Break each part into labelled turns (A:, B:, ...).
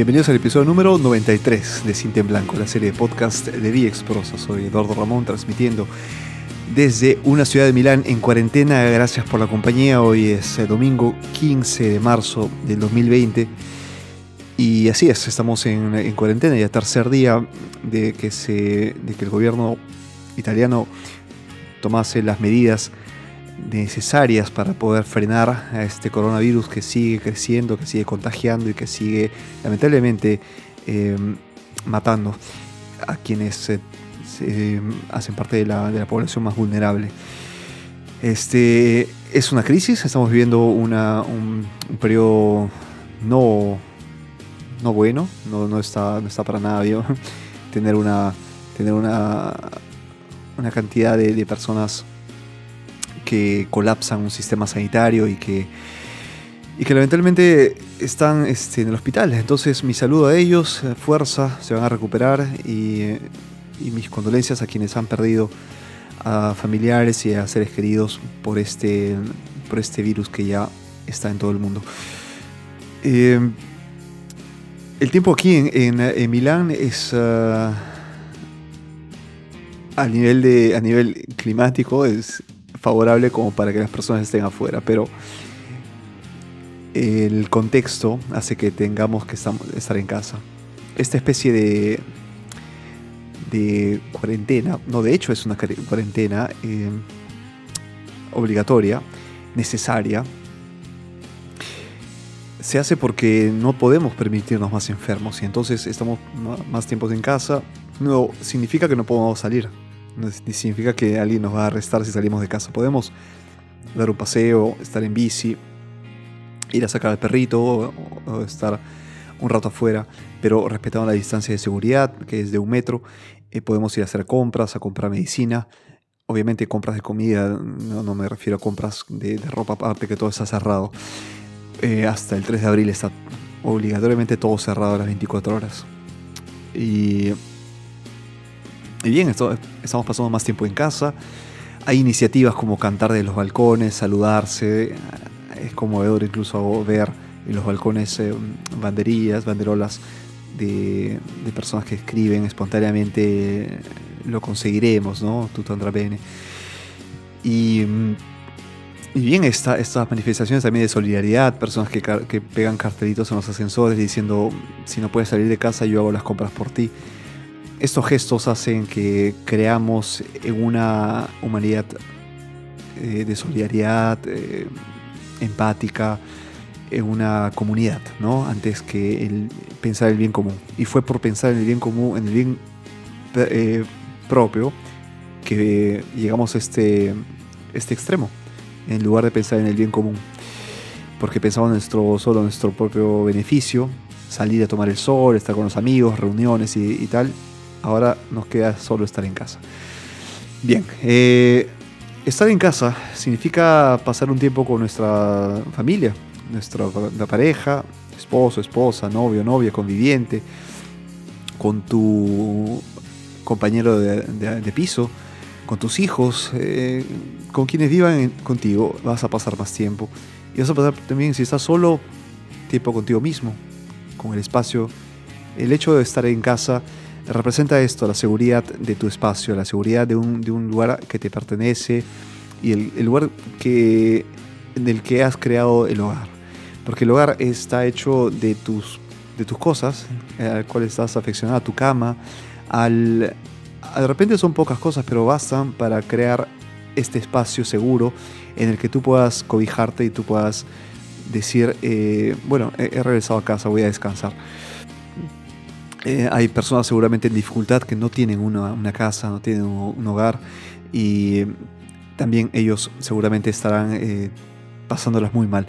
A: bienvenidos al episodio número 93 de Cinta en Blanco, la serie de podcast de Prosa. Soy Eduardo Ramón, transmitiendo desde una ciudad de Milán en cuarentena. Gracias por la compañía. Hoy es el domingo 15 de marzo del 2020. Y así es, estamos en, en cuarentena ya tercer día de que, se, de que el gobierno italiano tomase las medidas necesarias para poder frenar a este coronavirus que sigue creciendo, que sigue contagiando y que sigue lamentablemente em, matando a quienes hacen parte de la, población más vulnerable. Este, es una crisis, estamos viviendo un, periodo no, no bueno, no, no, está, no está para nada bien tener una, tener una, una cantidad de, de personas que colapsan un sistema sanitario y que, y que lamentablemente están este, en el hospital. Entonces mi saludo a ellos, eh, fuerza, se van a recuperar y, mis condolencias a quienes han perdido a familiares y a seres queridos por este, por este virus que ya está en todo el mundo. Eh, el tiempo aquí en, Milán es... Ah, a nivel de a nivel climático es favorable como para que las personas estén afuera, pero el contexto hace que tengamos que estar en casa. Esta especie de, de cuarentena, no, de hecho es una cuarentena eh, obligatoria, necesaria, se hace porque no podemos permitirnos más enfermos y entonces estamos más tiempos en casa. No significa que no podamos salir, no significa que alguien nos va a arrestar si salimos de casa. Podemos dar un paseo, estar en bici, ir a sacar al perrito o, estar un rato afuera, pero respetando la distancia de seguridad, que es de un metro. Eh, podemos ir a hacer compras, a comprar medicina. Obviamente compras de comida, no, me refiero a compras de, ropa aparte, que todo está cerrado. Eh, hasta el 3 de abril está obligatoriamente todo cerrado a las 24 horas. Y y bien, estamos pasando más tiempo en casa. Hay iniciativas como cantar de los balcones, saludarse. Es conmovedor incluso ver en los balcones eh, banderillas, banderolas de, personas que escriben espontáneamente lo conseguiremos, ¿no? Tutto andrà bene. Y, y bien, estas manifestaciones también de solidaridad, personas que, que pegan cartelitos en los ascensores diciendo, si no puedes salir de casa, yo hago las compras por ti estos gestos hacen que creamos una humanidad eh, de solidaridad, eh, empática, en una comunidad, ¿no? Antes que el pensar el bien común. Y fue por pensar en el bien común, en el bien eh, propio, que llegamos a este, este extremo, en lugar de pensar en el bien común. Porque pensamos nuestro, solo en nuestro propio beneficio, salir a tomar el sol, estar con los amigos, reuniones y tal, Ahora nos queda solo estar en casa. Bien, eh, estar en casa significa pasar un tiempo con nuestra familia, nuestra pareja, esposo, esposa, novio, novia, conviviente, con tu compañero de, piso, con tus hijos, eh, con quienes vivan contigo, vas a pasar más tiempo. Y vas a pasar también, si estás solo, tiempo contigo mismo, con el espacio. El hecho de estar en casa representa esto, la seguridad de tu espacio, la seguridad de un, de un lugar que te pertenece y el, lugar que, en el que has creado el hogar. Porque el hogar está hecho de tus, de tus cosas, eh, al cual estás afeccionado, a tu cama, al, de repente son pocas cosas, pero bastan para crear este espacio seguro en el que tú puedas cobijarte y tú puedas decir, eh, bueno, he regresado a casa, voy a descansar. Eh, hay personas seguramente en dificultad que no tienen una, casa, no tienen un, hogar y también ellos seguramente estarán eh, pasándolas muy mal.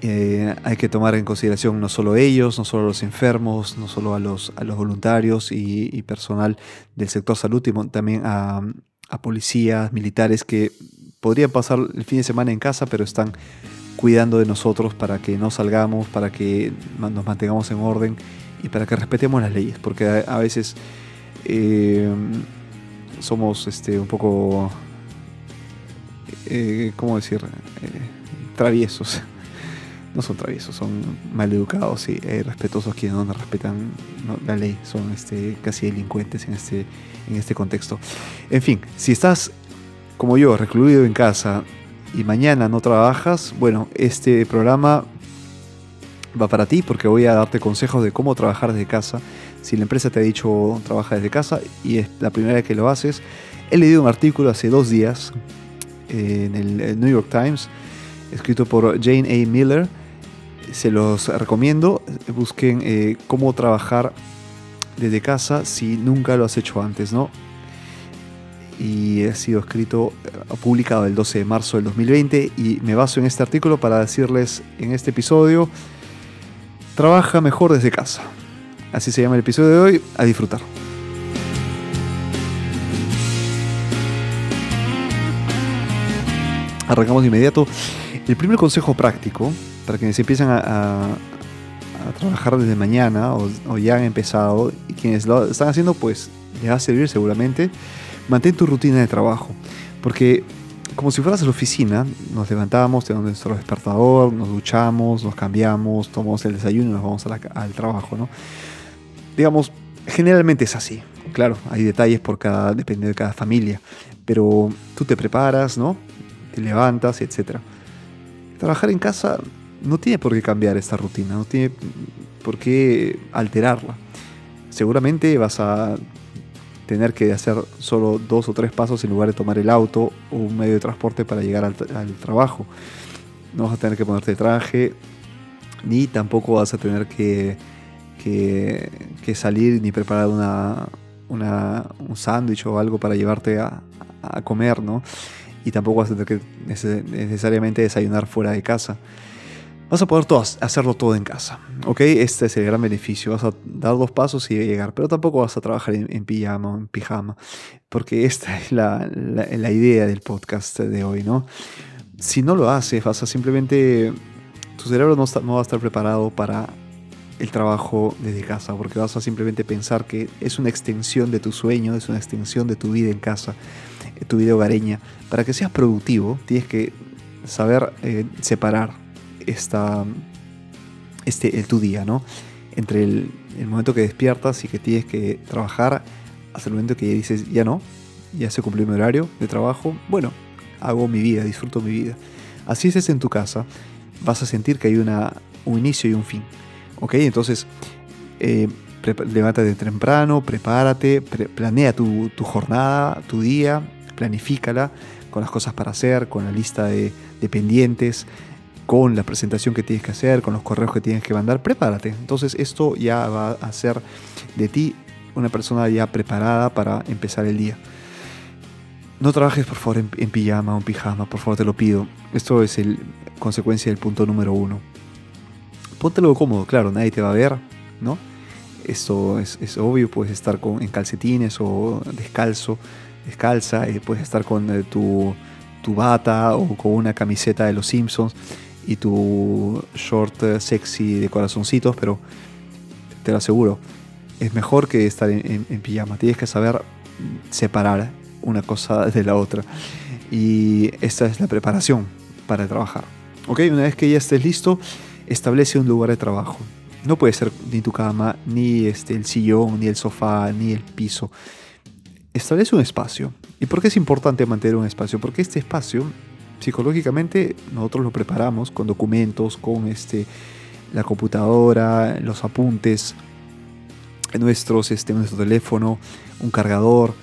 A: Eh, hay que tomar en consideración no solo ellos, no solo a los enfermos, no solo a los, a los voluntarios y, personal del sector salud, sino también a, a policías, militares que podrían pasar el fin de semana en casa, pero están cuidando de nosotros para que no salgamos, para que nos mantengamos en orden y para que respetemos las leyes, porque a, veces eh, somos este, un poco, eh, ¿cómo decir?, eh, traviesos. no son traviesos, son maleducados y eh, respetuosos quienes no respetan la ley, son este, casi delincuentes en este, en este contexto. En fin, si estás como yo, recluido en casa y mañana no trabajas, bueno, este programa va para ti porque voy a darte consejos de cómo trabajar desde casa. Si la empresa te ha dicho trabaja desde casa y es la primera vez que lo haces, he leído un artículo hace dos días en el New York Times escrito por Jane A. Miller. Se los recomiendo. Busquen eh, cómo trabajar desde casa si nunca lo has hecho antes, ¿no? Y ha sido escrito, eh, publicado el 12 de marzo del 2020 y me baso en este artículo para decirles en este episodio, trabaja mejor desde casa. Así se llama el episodio de hoy, a disfrutar. Arrancamos de inmediato. El primer consejo práctico para quienes empiezan a, trabajar desde mañana o, ya han empezado y quienes lo están haciendo, pues les va a servir seguramente. Mantén tu rutina de trabajo. Porque como si fueras a la oficina, nos levantamos, tenemos nuestro despertador, nos duchamos, nos cambiamos, tomamos el desayuno y nos vamos al trabajo, ¿no? Digamos, generalmente es así. Claro, hay detalles por cada, depende de cada familia, pero tú te preparas, ¿no? te levantas, etc. Trabajar en casa no tiene por qué cambiar esta rutina, no tiene por qué alterarla. Seguramente vas a tener que hacer solo dos o tres pasos en lugar de tomar el auto o un medio de transporte para llegar al, trabajo. No vas a tener que ponerte traje, ni tampoco vas a tener que, que, salir ni preparar una, un sándwich o algo para llevarte a, a comer, ¿no? y tampoco vas a tener que necesariamente desayunar fuera de casa. Vas a poder todo, hacerlo todo en casa, ¿ok? Este es el gran beneficio. Vas a dar dos pasos y llegar, pero tampoco vas a trabajar en, pijama en pijama, porque esta es la, la, idea del podcast de hoy, ¿no? Si no lo haces, vas a simplemente... Tu cerebro no, no va a estar preparado para el trabajo desde casa, porque vas a simplemente pensar que es una extensión de tu sueño, es una extensión de tu vida en casa tu vida hogareña. Para que seas productivo, tienes que saber eh, separar esta, este, el, tu día, ¿no? Entre el, momento que despiertas y que tienes que trabajar hasta el momento que dices, ya no, ya se cumplió mi horario de trabajo, bueno, hago mi vida, disfruto mi vida. Así es en tu casa, vas a sentir que hay una, un inicio y un fin. ¿Ok? Entonces, eh, levántate temprano, prepárate, planea tu, tu jornada, tu día, planifícala con las cosas para hacer, con la lista de, pendientes, con la presentación que tienes que hacer, con los correos que tienes que mandar, prepárate. Entonces esto ya va a hacer de ti una persona ya preparada para empezar el día. No trabajes por favor en, pijama o en pijama, por favor te lo pido. Esto es el consecuencia del punto número uno. Póntelo cómodo, claro, nadie te va a ver, ¿no? Esto es, obvio, puedes estar con, en calcetines o descalzo, descalza, eh, puedes estar con eh, tu, tu, bata o con una camiseta de los Simpsons y tu short eh, sexy de corazoncitos, pero te lo aseguro, es mejor que estar en, pijama. Tienes que saber separar una cosa de la otra. Y esta es la preparación para trabajar. Ok, una vez que ya estés listo, establece un lugar de trabajo. No puede ser ni tu cama, ni este, el sillón, ni el sofá, ni el piso establece un espacio. ¿Y por qué es importante mantener un espacio? Porque este espacio, psicológicamente, nosotros lo preparamos con documentos, con este, la computadora, los apuntes, nuestros, este, nuestro teléfono, un cargador,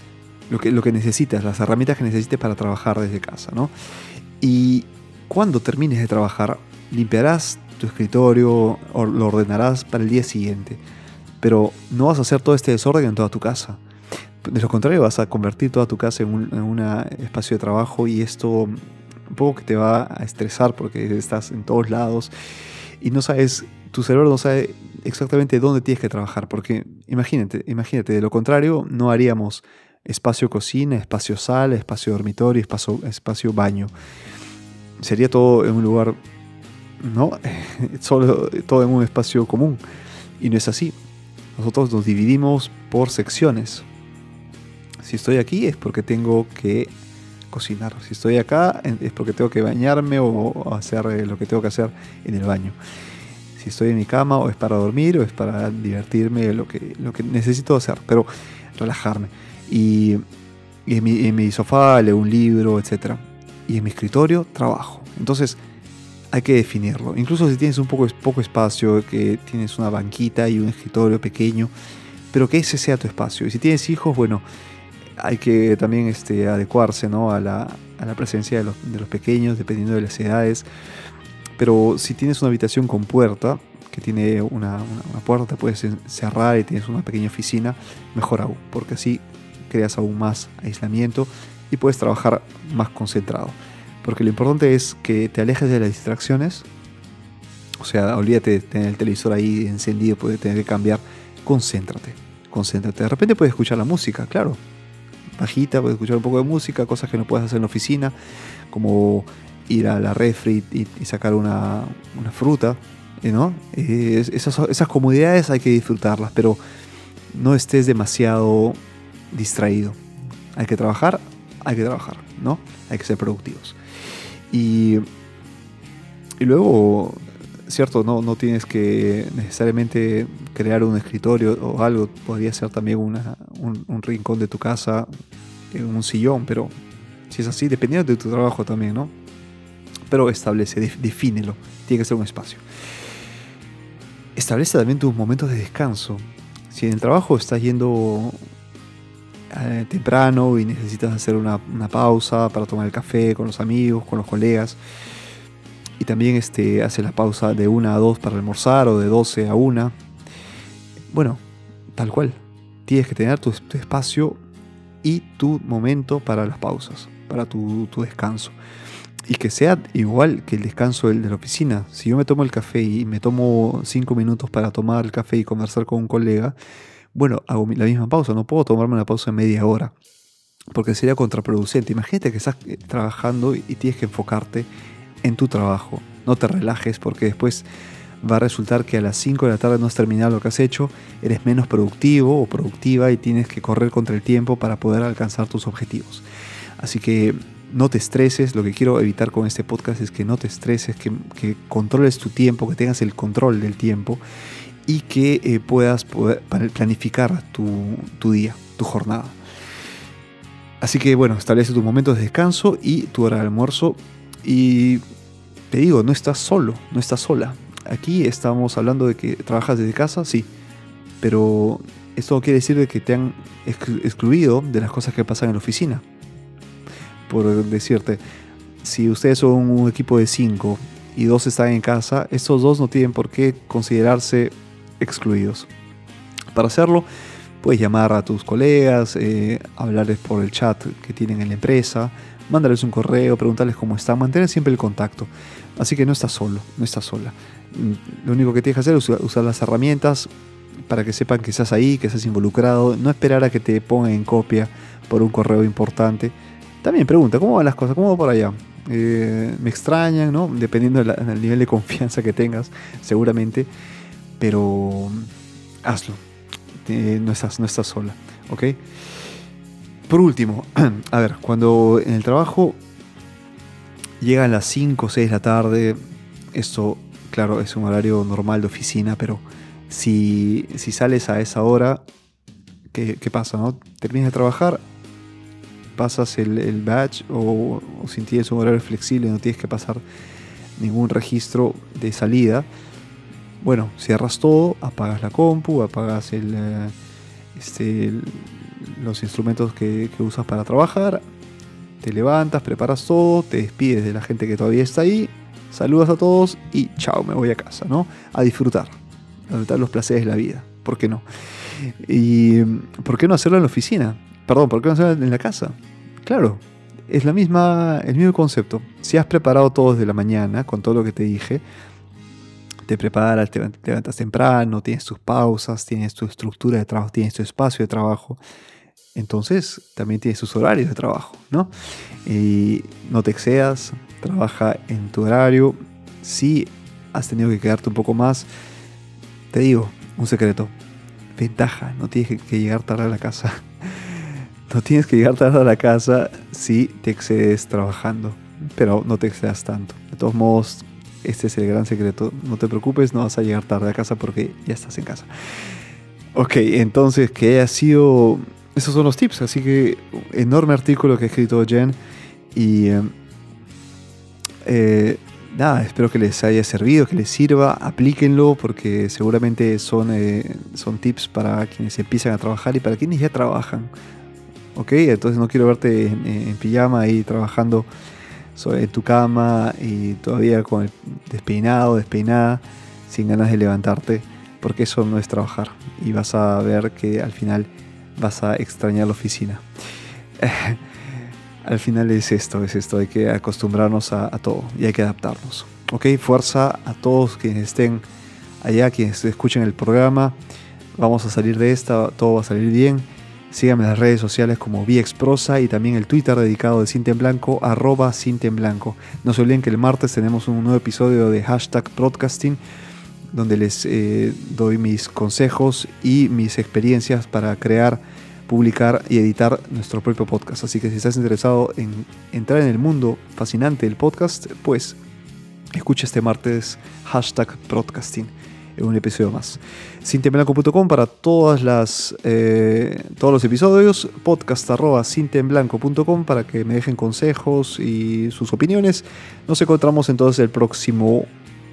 A: lo que, lo que necesitas, las herramientas que necesites para trabajar desde casa. ¿no? Y cuando termines de trabajar, limpiarás tu escritorio o lo ordenarás para el día siguiente. Pero no vas a hacer todo este desorden en toda tu casa de lo contrario vas a convertir toda tu casa en un espacio de trabajo y esto un poco que te va a estresar porque estás en todos lados y no sabes, tu cerebro no sabe exactamente dónde tienes que trabajar, porque imagínate, imagínate, de lo contrario no haríamos espacio cocina, espacio sala, espacio dormitorio, espacio, espacio baño. Sería todo en un lugar, ¿no? Solo, todo en un espacio común. Y no es así. Nosotros nos dividimos por secciones. Si estoy aquí es porque tengo que cocinar. Si estoy acá es porque tengo que bañarme o hacer eh, lo que tengo que hacer en el baño. Si estoy en mi cama o es para dormir o es para divertirme, lo que, lo que necesito hacer, pero relajarme. Y, en, mi, en mi sofá leo un libro, etc. Y en mi escritorio trabajo. Entonces, hay que definirlo. Incluso si tienes un poco, poco espacio, que tienes una banquita y un escritorio pequeño, pero que ese sea tu espacio. Y si tienes hijos, bueno, hay que también este, adecuarse ¿no? a, la, a, la, presencia de los, de los, pequeños, dependiendo de las edades. Pero si tienes una habitación con puerta, que tiene una, una, puerta, puedes cerrar y tienes una pequeña oficina, mejor aún, porque así creas aún más aislamiento y puedes trabajar más concentrado. Porque lo importante es que te alejes de las distracciones. O sea, olvídate de tener el televisor ahí encendido, puede tener que cambiar. Concéntrate, concéntrate. De repente puedes escuchar la música, claro. Bajita, puedes escuchar un poco de música, cosas que no puedes hacer en la oficina, como ir a la refri y, sacar una, fruta, ¿no? Eh, esas, esas comodidades hay que disfrutarlas, pero no estés demasiado distraído. Hay que trabajar, hay que trabajar, ¿no? Hay que ser productivos. Y, luego, cierto, no, no tienes que necesariamente crear un escritorio o algo, podría ser también una, un, rincón de tu casa, un sillón, pero si es así, dependiendo de tu trabajo también, ¿no? Pero establece, defínelo, tiene que ser un espacio. Establece también tus momentos de descanso. Si en el trabajo estás yendo eh, temprano y necesitas hacer una, pausa para tomar el café con los amigos, con los colegas. También este, haces la pausa de 1 a 2 para almorzar o de 12 a 1. Bueno, tal cual. Tienes que tener tu, espacio y tu momento para las pausas, para tu, tu descanso. Y que sea igual que el descanso de la oficina. Si yo me tomo el café y me tomo 5 minutos para tomar el café y conversar con un colega, bueno, hago la misma pausa, no puedo tomarme una pausa de media hora, porque sería contraproducente. Imagínate que estás eh, trabajando y tienes que enfocarte en tu trabajo. No te relajes porque después va a resultar que a las 5 de la tarde no has terminado lo que has hecho, eres menos productivo o productiva y tienes que correr contra el tiempo para poder alcanzar tus objetivos. Así que no te estreses, lo que quiero evitar con este podcast es que no te estreses, que, controles tu tiempo, que tengas el control del tiempo y que eh, puedas planificar tu, día, tu jornada. Así que bueno, establece tus momentos de descanso y tu hora de almuerzo. Y te digo, no estás solo, no estás sola. Aquí estamos hablando de que trabajas desde casa, sí, pero esto quiere decir que te han excluido de las cosas que pasan en la oficina. Por decirte, si ustedes son un equipo de cinco y dos están en casa, estos dos no tienen por qué considerarse excluidos. Para hacerlo, puedes llamar a tus colegas, eh, hablarles por el chat que tienen en la empresa, mandarles un correo, preguntarles cómo están, mantener siempre el contacto. Así que no estás solo, no estás sola. Mm, lo único que tienes que hacer es usar las herramientas para que sepan que estás ahí, que estás involucrado, no esperar a que te pongan en copia por un correo importante. También pregunta, ¿cómo van las cosas? ¿Cómo va por allá? Eh, me extrañan, ¿no? Dependiendo del nivel de confianza que tengas, seguramente pero hazlo. Eh, no, estás, no estás sola, ¿ok? Por último, a ver, cuando en el trabajo llegan las 5 o 6 de la tarde, esto, claro, es un horario normal de oficina, pero si, si sales a esa hora, ¿qué, qué pasa? No? Terminas de trabajar, pasas el, el badge o, si tienes un horario flexible, no tienes que pasar ningún registro de salida, bueno, cierras todo, apagas la compu, apagas el, eh, este, los instrumentos que, usas para trabajar, te levantas, preparas todo, te despides de la gente que todavía está ahí, saludas a todos y chao, me voy a casa, ¿no? A disfrutar, a disfrutar los placeres de la vida, ¿por qué no? Y ¿por qué no hacerlo en la oficina? Perdón, ¿por qué no hacerlo en la casa? Claro, es la misma, el mismo concepto. Si has preparado todo desde la mañana con todo lo que te dije, te preparas, te, levantas temprano, tienes tus pausas, tienes tu estructura de trabajo, tienes tu espacio de trabajo. Entonces también tienes tus horarios de trabajo, ¿no? Y no te excedas, trabaja en tu horario. Si has tenido que quedarte un poco más, te digo, un secreto, ventaja, no tienes que llegar tarde a la casa. no tienes que llegar tarde a la casa si te excedes trabajando, pero no te excedas tanto. De todos modos, este es el gran secreto. No te preocupes, no vas a llegar tarde a casa porque ya estás en casa. Ok, entonces que haya sido... Esos son los tips, así que enorme artículo que ha escrito Jen y... Eh, eh, nada, espero que les haya servido, que les sirva, aplíquenlo porque seguramente son, eh, son tips para quienes empiezan a trabajar y para quienes ya trabajan. ¿Ok? Entonces no quiero verte en, pijama ahí trabajando en tu cama y todavía con el despeinado, despeinada, sin ganas de levantarte, porque eso no es trabajar y vas a ver que al final vas a extrañar la oficina. al final es esto, es esto, hay que acostumbrarnos a, todo y hay que adaptarnos. Ok, fuerza a todos quienes estén allá, quienes escuchen el programa. Vamos a salir de esta, todo va a salir bien. Síganme en las redes sociales como VXProsa y también el Twitter dedicado de Cinta en Blanco, arroba Cinta en Blanco. No se olviden que el martes tenemos un nuevo episodio de hashtag broadcasting donde les eh, doy mis consejos y mis experiencias para crear publicar y editar nuestro propio podcast. Así que si estás interesado en entrar en el mundo fascinante del podcast, pues escucha este martes hashtag broadcasting en un episodio más. Cintemblanco.com para todas las, eh, todos los episodios, podcast arroba para que me dejen consejos y sus opiniones. Nos encontramos entonces el próximo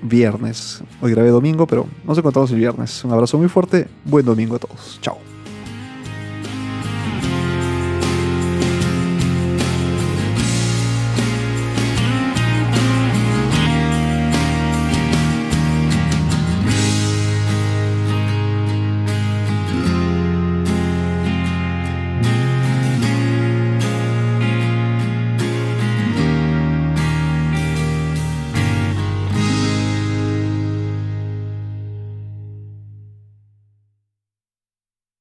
A: viernes. Hoy grabé domingo, pero nos encontramos el viernes. Un abrazo muy fuerte, buen domingo a todos. Chao.